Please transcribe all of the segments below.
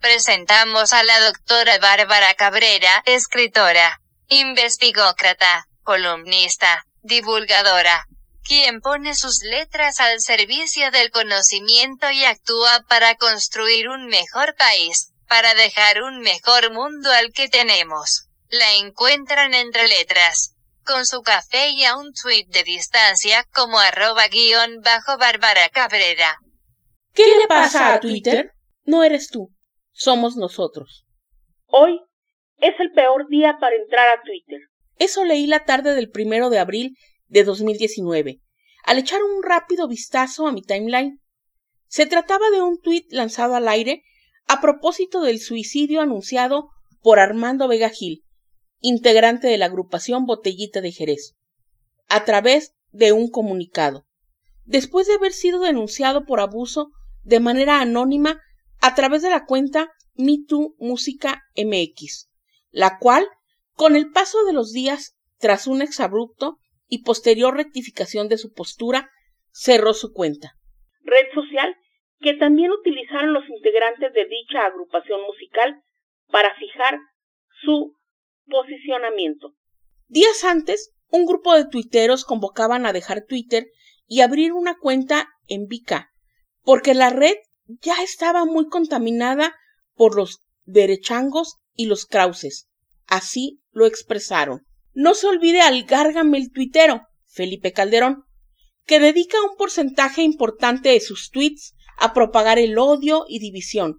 Presentamos a la doctora Bárbara Cabrera, escritora, investigócrata, columnista, divulgadora, quien pone sus letras al servicio del conocimiento y actúa para construir un mejor país, para dejar un mejor mundo al que tenemos. La encuentran entre letras, con su café y a un tweet de distancia como arroba guion bajo Bárbara Cabrera. ¿Qué le pasa a Twitter? No eres tú, somos nosotros. Hoy es el peor día para entrar a Twitter. Eso leí la tarde del primero de abril de 2019, al echar un rápido vistazo a mi timeline. Se trataba de un tuit lanzado al aire a propósito del suicidio anunciado por Armando Vega Gil, integrante de la agrupación Botellita de Jerez, a través de un comunicado, después de haber sido denunciado por abuso de manera anónima a través de la cuenta MeToo Música MX, la cual, con el paso de los días, tras un exabrupto y posterior rectificación de su postura, cerró su cuenta. Red social que también utilizaron los integrantes de dicha agrupación musical para fijar su posicionamiento. Días antes, un grupo de tuiteros convocaban a dejar Twitter y abrir una cuenta en Vika, porque la red ya estaba muy contaminada por los derechangos y los krauses. Así lo expresaron. No se olvide al gárgame el tuitero, Felipe Calderón, que dedica un porcentaje importante de sus tweets a propagar el odio y división,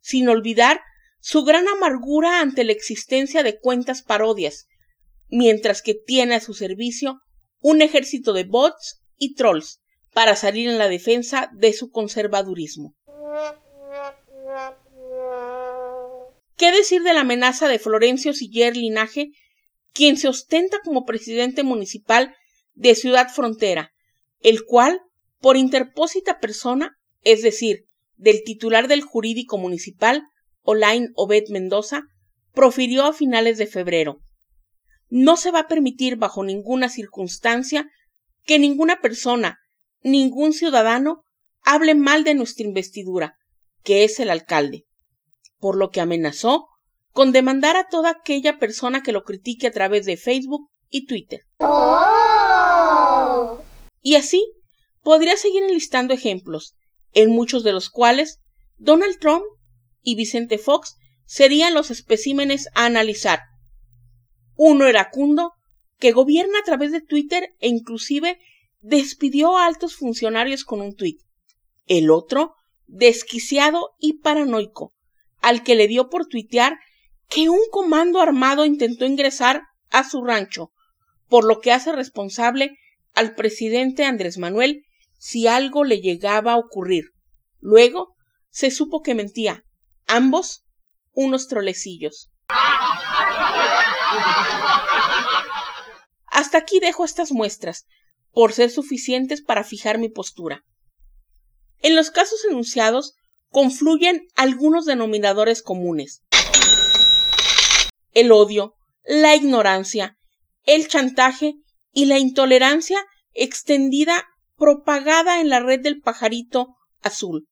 sin olvidar su gran amargura ante la existencia de cuentas parodias, mientras que tiene a su servicio un ejército de bots y trolls para salir en la defensa de su conservadurismo. ¿Qué decir de la amenaza de Florencio Siller Linaje, quien se ostenta como presidente municipal de Ciudad Frontera, el cual, por interpósita persona, es decir, del titular del jurídico municipal, Olain Obed Mendoza, profirió a finales de febrero. No se va a permitir bajo ninguna circunstancia que ninguna persona, ningún ciudadano, hable mal de nuestra investidura, que es el alcalde, por lo que amenazó con demandar a toda aquella persona que lo critique a través de Facebook y Twitter. Y así podría seguir enlistando ejemplos, en muchos de los cuales Donald Trump y Vicente Fox serían los especímenes a analizar. Uno eracundo, que gobierna a través de Twitter e inclusive despidió a altos funcionarios con un tuit. El otro, desquiciado y paranoico, al que le dio por tuitear que un comando armado intentó ingresar a su rancho, por lo que hace responsable al presidente Andrés Manuel si algo le llegaba a ocurrir. Luego se supo que mentía, ambos unos trolecillos. Hasta aquí dejo estas muestras, por ser suficientes para fijar mi postura. En los casos enunciados confluyen algunos denominadores comunes. El odio, la ignorancia, el chantaje y la intolerancia extendida propagada en la red del pajarito azul.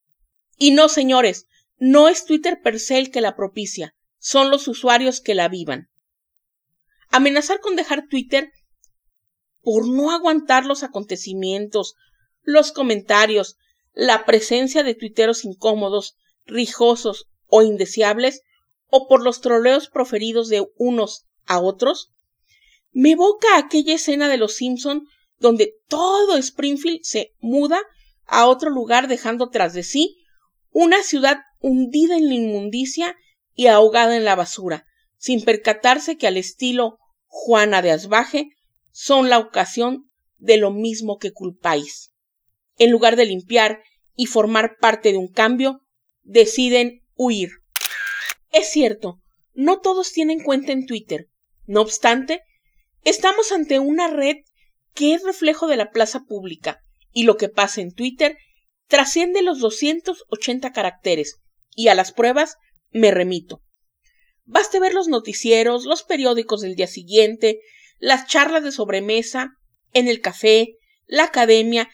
Y no, señores, no es Twitter per se el que la propicia, son los usuarios que la vivan. Amenazar con dejar Twitter por no aguantar los acontecimientos, los comentarios, la presencia de tuiteros incómodos, rijosos o indeseables, o por los troleos proferidos de unos a otros, me evoca aquella escena de los Simpson donde todo Springfield se muda a otro lugar dejando tras de sí una ciudad hundida en la inmundicia y ahogada en la basura, sin percatarse que al estilo Juana de Asbaje son la ocasión de lo mismo que culpáis. En lugar de limpiar y formar parte de un cambio, deciden huir. Es cierto, no todos tienen cuenta en Twitter. No obstante, estamos ante una red que es reflejo de la plaza pública, y lo que pasa en Twitter trasciende los 280 caracteres, y a las pruebas me remito. Baste ver los noticieros, los periódicos del día siguiente, las charlas de sobremesa, en el café, la academia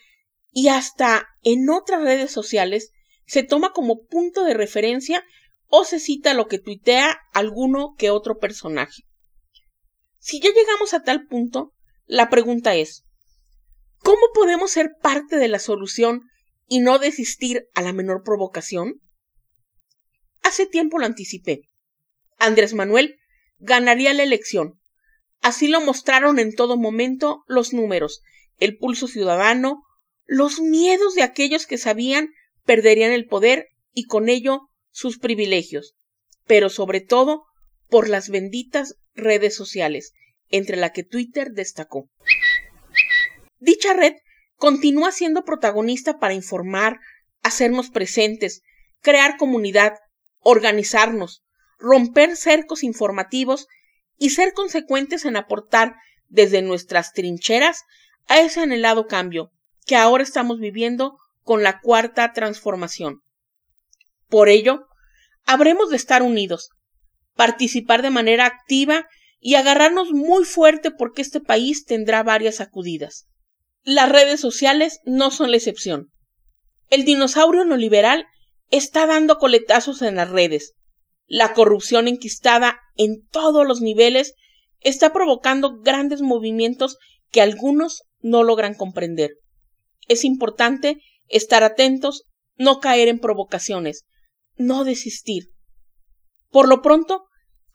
y hasta en otras redes sociales se toma como punto de referencia o se cita lo que tuitea alguno que otro personaje. Si ya llegamos a tal punto, la pregunta es, ¿cómo podemos ser parte de la solución y no desistir a la menor provocación? Hace tiempo lo anticipé. Andrés Manuel ganaría la elección. Así lo mostraron en todo momento los números, el pulso ciudadano, los miedos de aquellos que sabían perderían el poder y con ello sus privilegios, pero sobre todo por las benditas redes sociales, entre la que Twitter destacó. Dicha red continúa siendo protagonista para informar, hacernos presentes, crear comunidad, organizarnos, romper cercos informativos y ser consecuentes en aportar desde nuestras trincheras a ese anhelado cambio que ahora estamos viviendo con la cuarta transformación. Por ello, habremos de estar unidos, participar de manera activa y agarrarnos muy fuerte porque este país tendrá varias sacudidas. Las redes sociales no son la excepción. El dinosaurio neoliberal está dando coletazos en las redes, la corrupción enquistada en todos los niveles está provocando grandes movimientos que algunos no logran comprender. Es importante estar atentos, no caer en provocaciones, no desistir. Por lo pronto,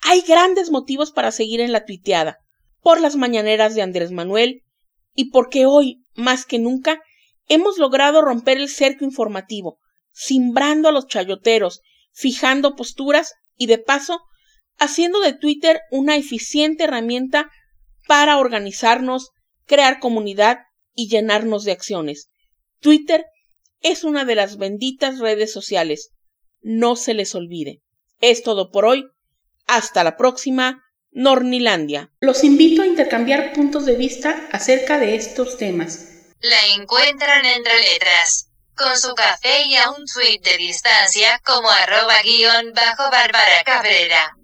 hay grandes motivos para seguir en la tuiteada, por las mañaneras de Andrés Manuel y porque hoy, más que nunca, hemos logrado romper el cerco informativo, simbrando a los chayoteros, fijando posturas y de paso haciendo de Twitter una eficiente herramienta para organizarnos, crear comunidad y llenarnos de acciones. Twitter es una de las benditas redes sociales. No se les olvide. Es todo por hoy. Hasta la próxima. Nornilandia. Los invito a intercambiar puntos de vista acerca de estos temas. La encuentran entre letras con su café y a un tweet de distancia como arroba guion bajo Bárbara Cabrera.